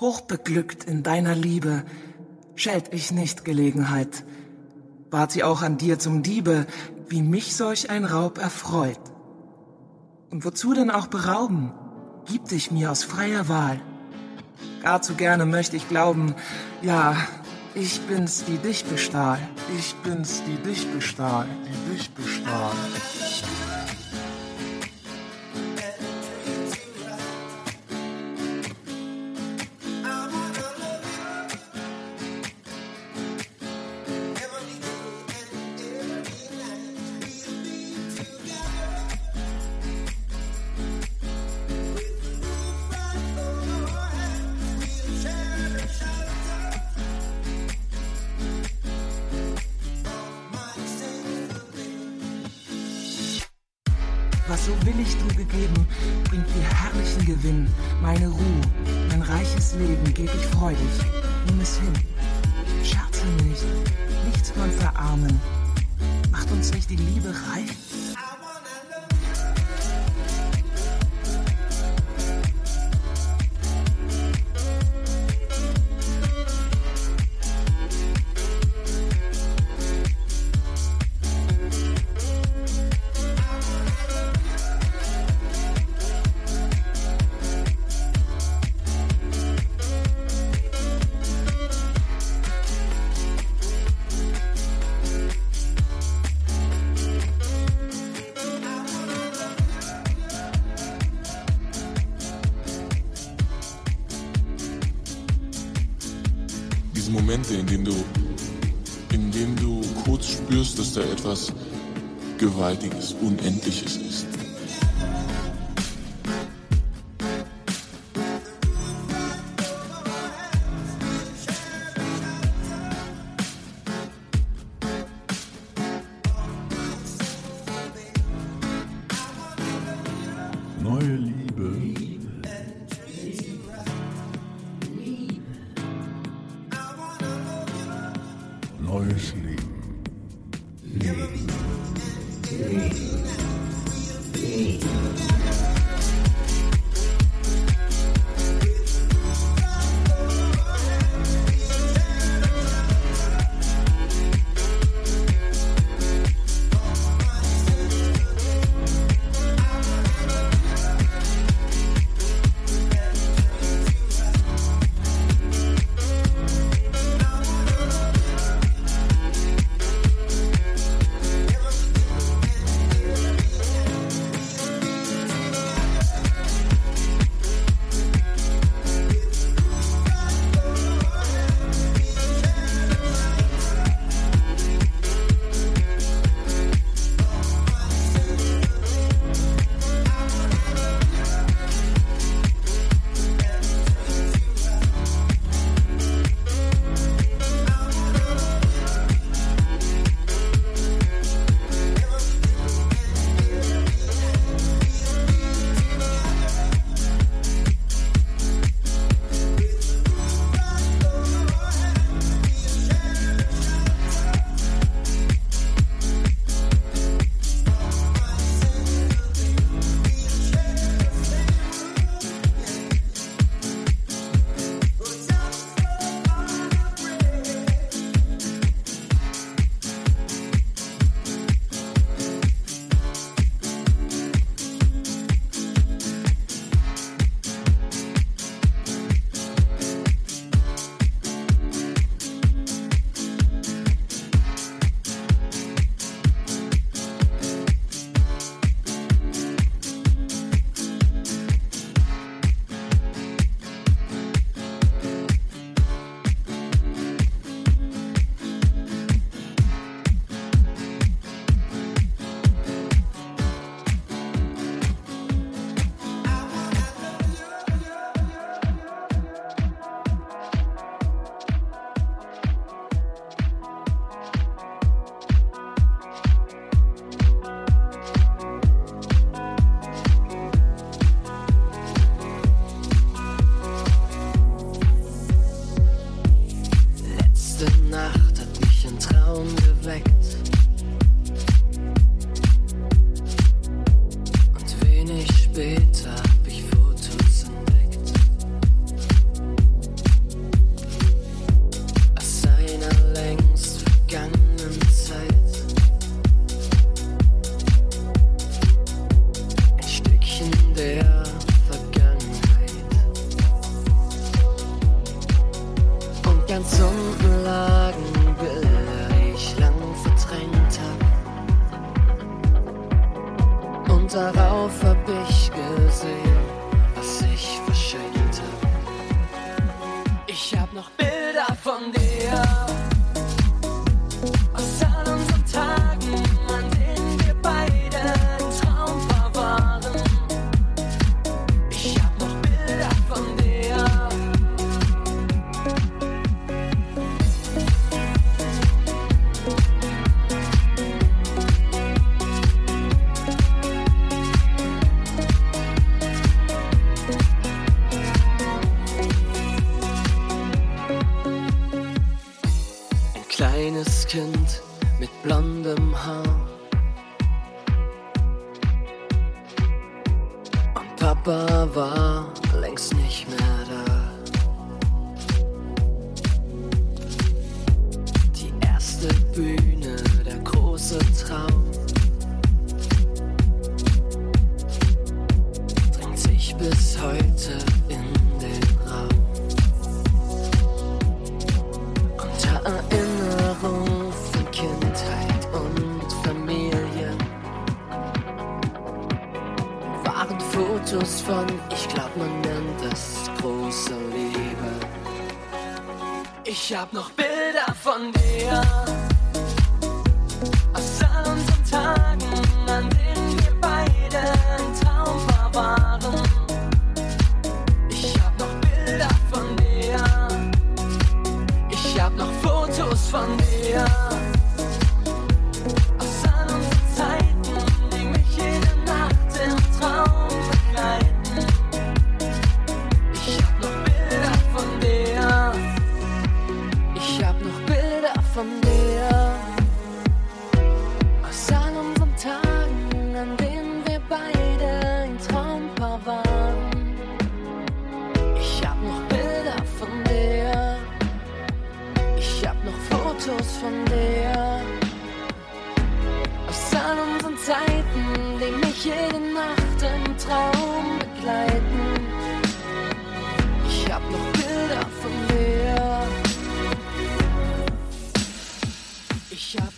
Hochbeglückt in deiner Liebe, schält ich nicht Gelegenheit. Ward sie auch an dir zum Diebe, wie mich solch ein Raub erfreut. Und wozu denn auch berauben? Gib dich mir aus freier Wahl. Gar zu gerne möchte ich glauben, ja, ich bin's, die dich bestahl. Ich bin's, die dich bestahl, die dich bestahl. Gewaltiges,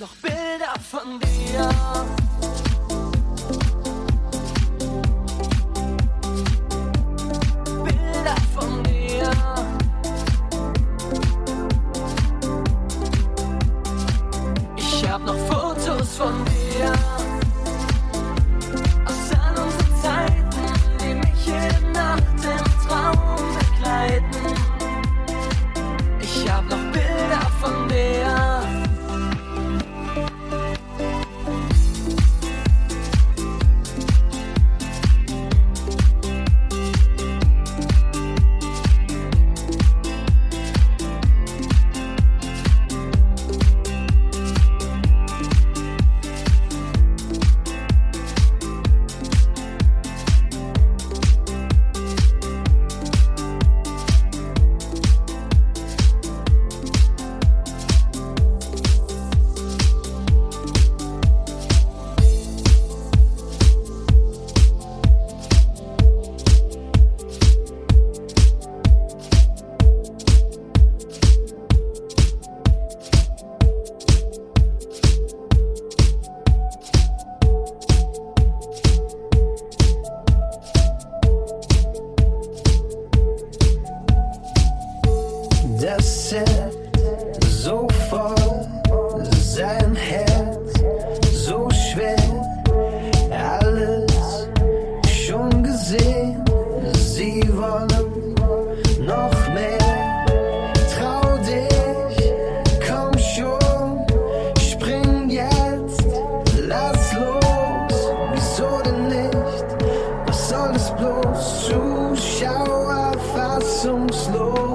noch Bilder von dir. some slow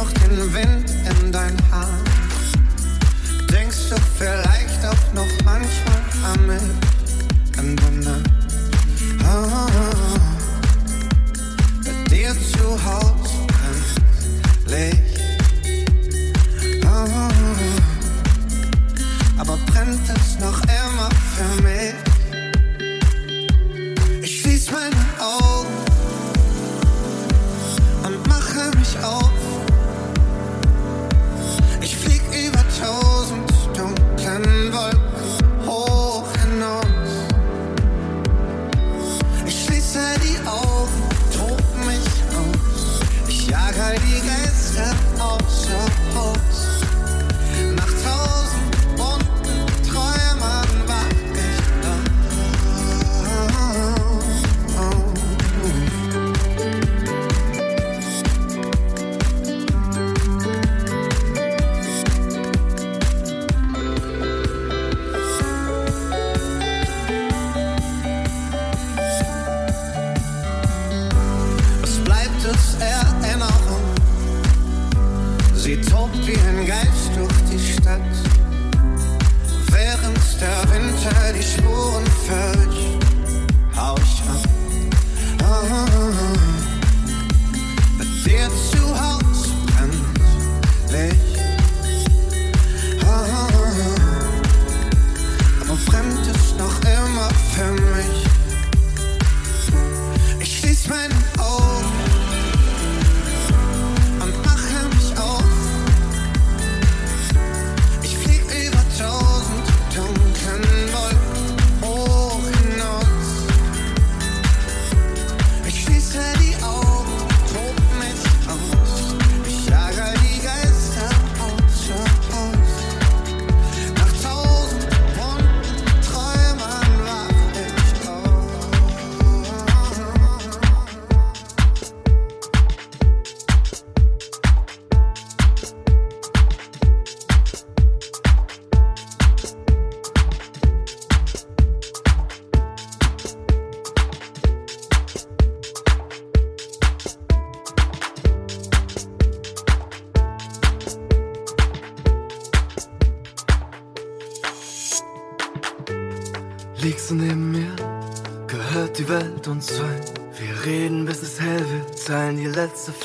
noch den Wind in dein Haar. Denkst du vielleicht auch noch manchmal an mich? An Wunder. Ah, bei dir zu Hause ganz Licht. Ah, aber brennt es noch immer für mich?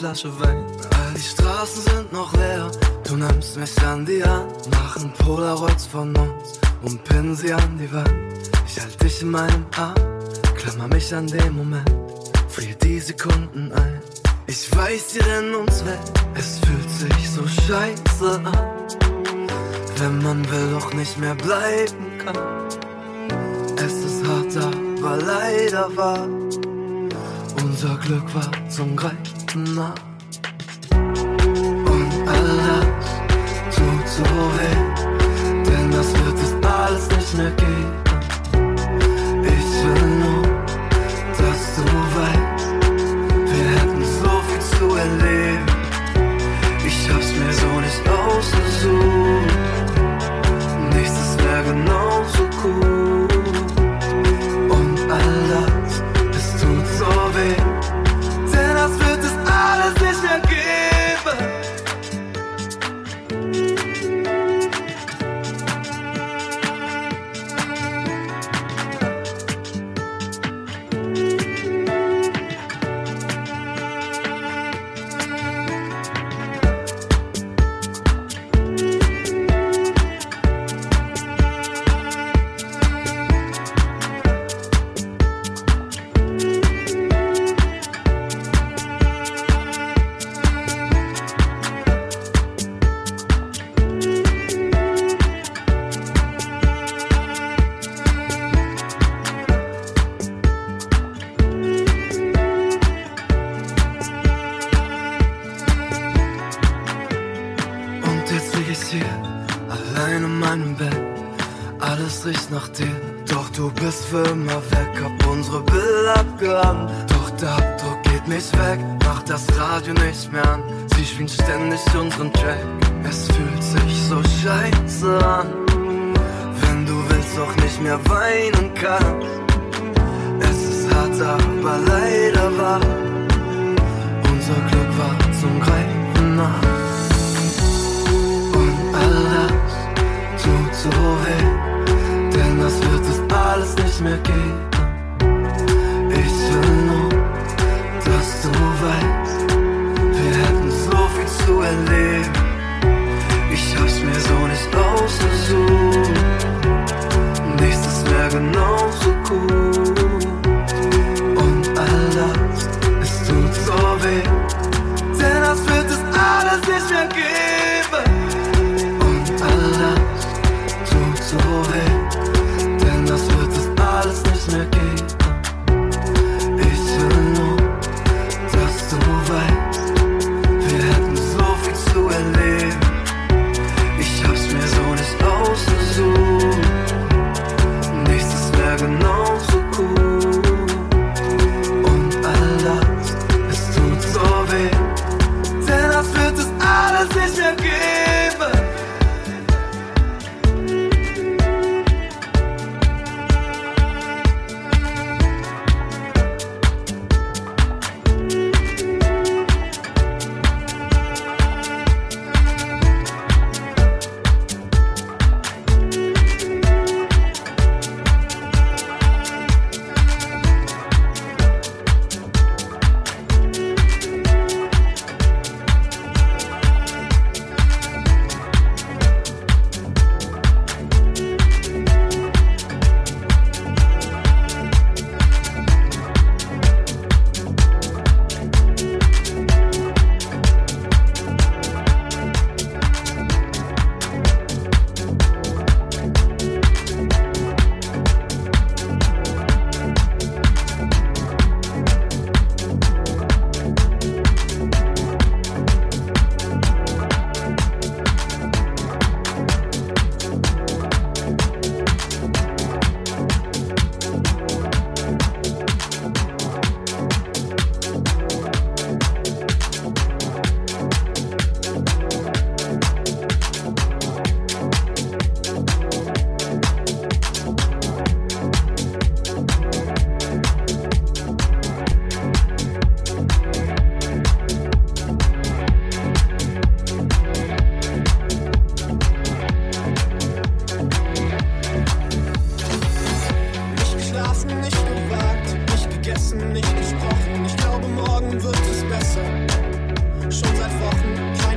Flasche Wein. All die Straßen sind noch leer, du nimmst mich an die Hand, machen Polaroids von uns und pinnen sie an die Wand. Ich halt dich in meinem Arm, klammer mich an den Moment, friere die Sekunden ein. Ich weiß, wir rennen uns weg, es fühlt sich so scheiße an, wenn man will doch nicht mehr bleiben kann. Es ist hart, aber leider wahr. Unser Glück war zum Greifen nah. Und all das tut so weh, denn das wird es alles nicht mehr geben.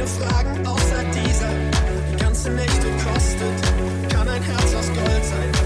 Fragen außer dieser. Die ganze Nächte kostet, kann ein Herz aus Gold sein.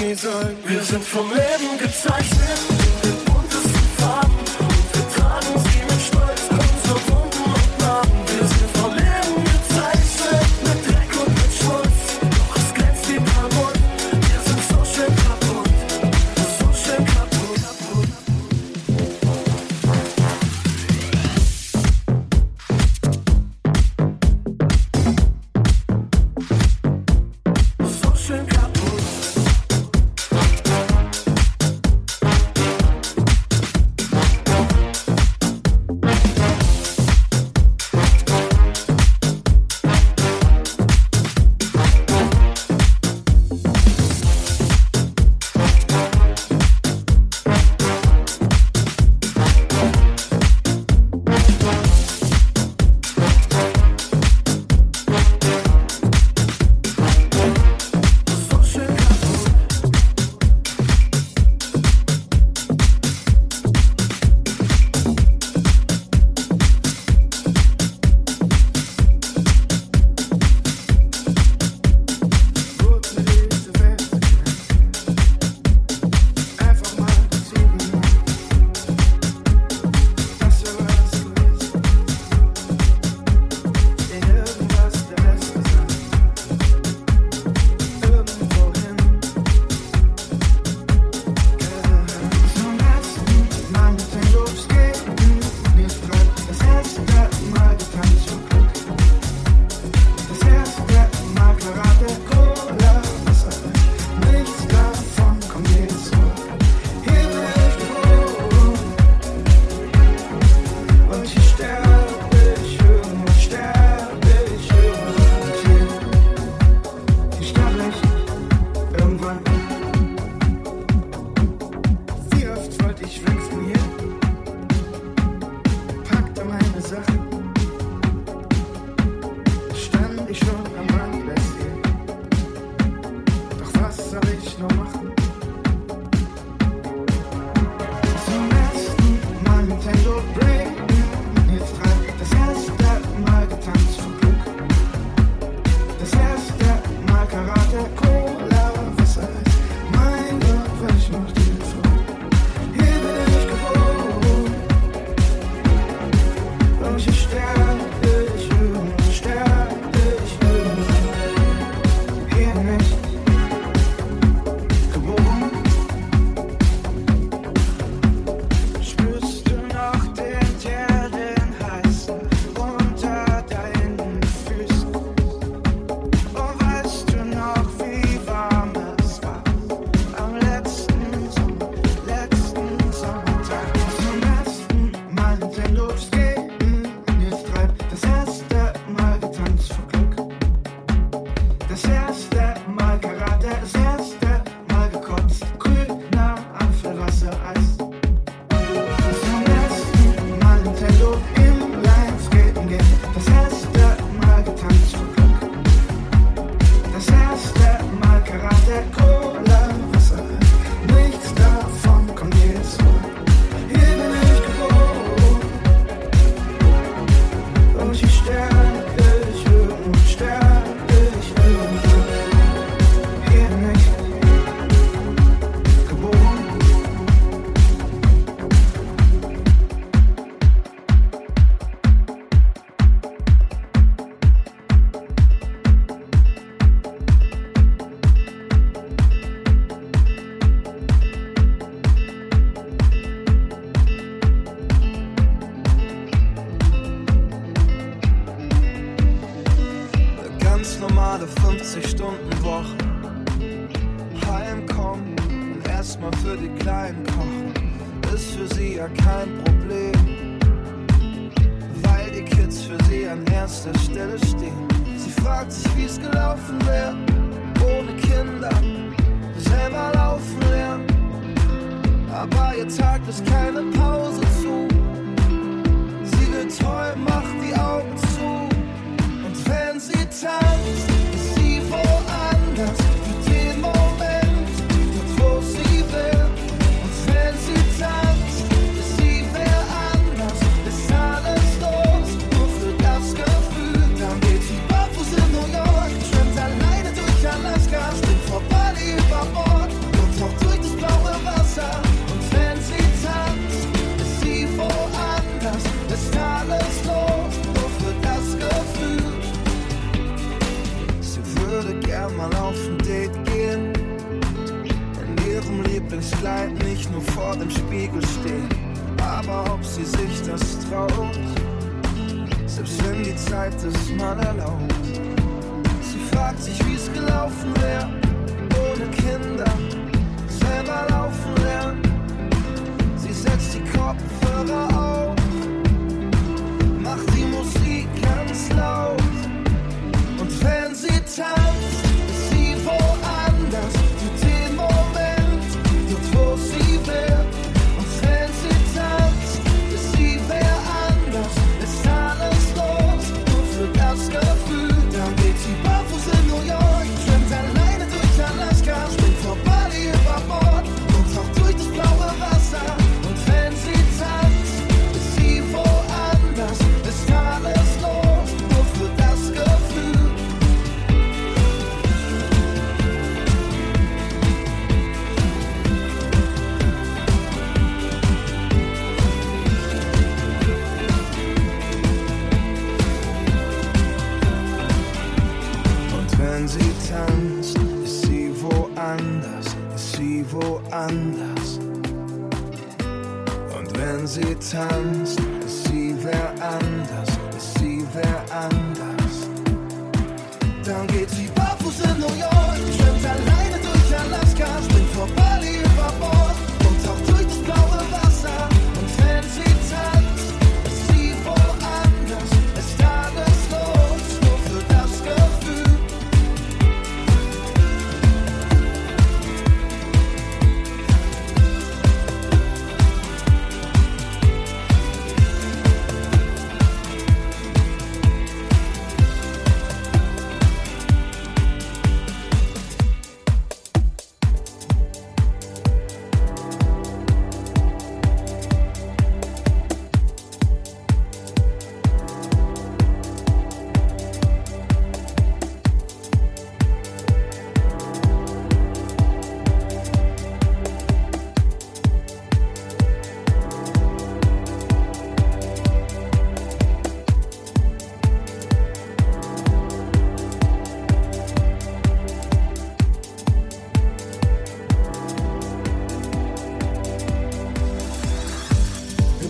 Nie sein. Wir sind vom Leben gezeichnet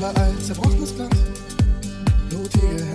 Überall zerbrochenes Glas, blutige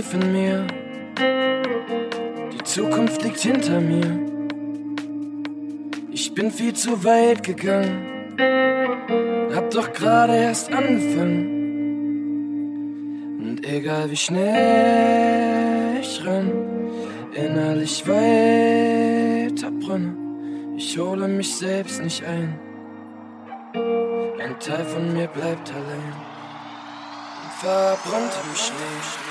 tief in mir. Die Zukunft liegt hinter mir. Ich bin viel zu weit gegangen. Hab doch gerade erst angefangen. Und egal wie schnell ich renn, innerlich weiterbrenne. Ich hole mich selbst nicht ein. Ein Teil von mir bleibt allein. Verbrannt im Schnee.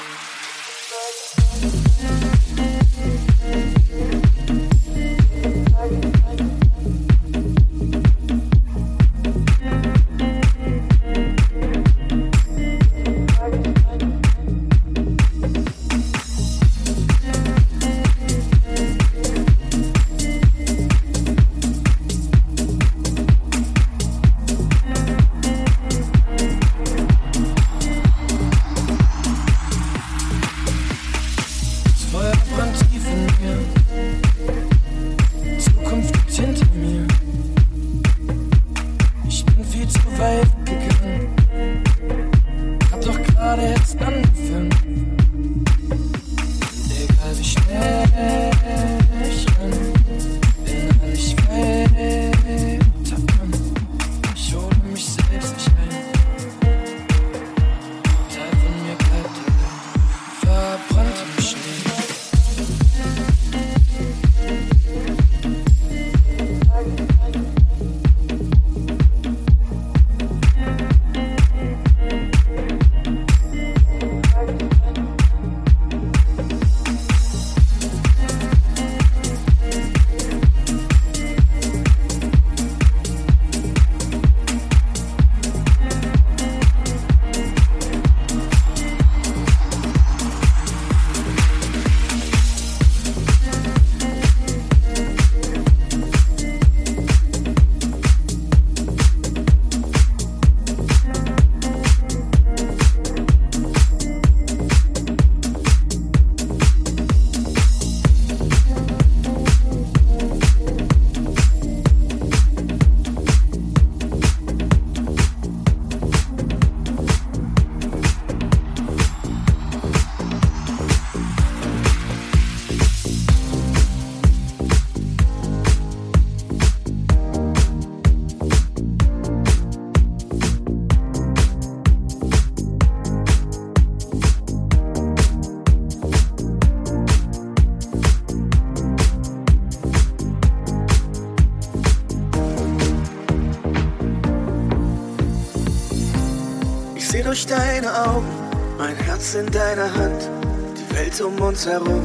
In deiner Hand. Die Welt um uns herum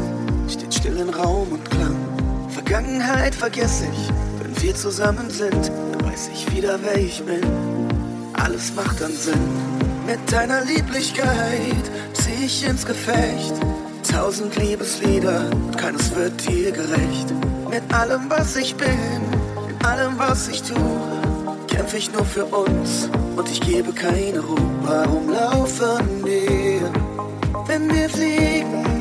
steht still in Raum und Klang. Vergangenheit vergesse ich, wenn wir zusammen sind, dann weiß ich wieder, wer ich bin. Alles macht dann Sinn. Mit deiner Lieblichkeit zieh ich ins Gefecht. Tausend Liebeslieder und keines wird dir gerecht. Mit allem, was ich bin, in allem, was ich tu, kämpf ich nur für uns und ich gebe keine Ruhe. Warum laufen wir, wenn wir fliegen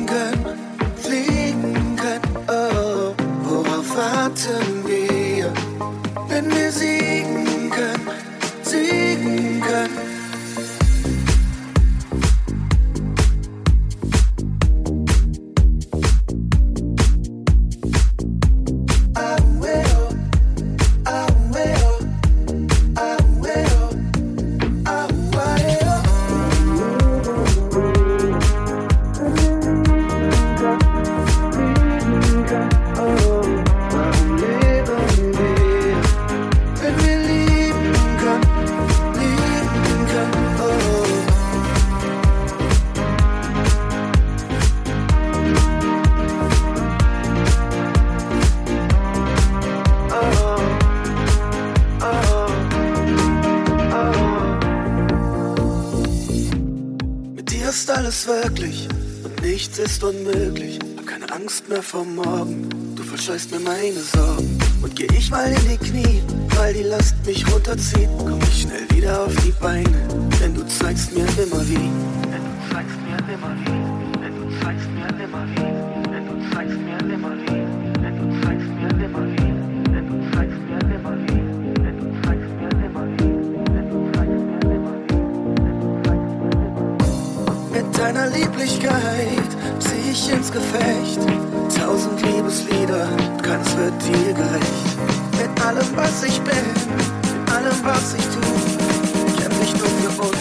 Angst mehr vor morgen, du verscheußt mir meine Sorgen. Und geh ich mal in die Knie, weil die Last mich runterzieht, komm ich schnell wieder auf die Beine, denn du zeigst mir immer wie, denn du zeigst mir immer wie. Mit deiner Lieblichkeit zieh ich ins Gefecht. Tausend Liebeslieder, keines wird dir gerecht. Mit allem, was ich bin, mit allem, was ich tu, kämpf ich nur für uns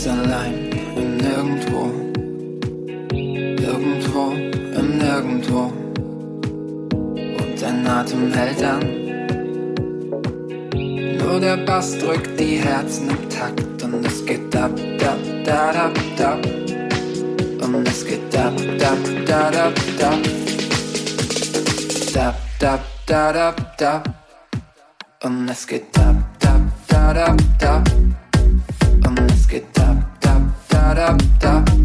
ganz allein im Nirgendwo. Irgendwo im Nirgendwo. Und dein Atem hält an. Nur der Bass drückt die Herzen im Takt und es geht ab, da, da, da, da. Und es geht ab, da, da, da, da. Da, da, da, da, da. Und es geht ab, da, da, da, da. da. tap, tap.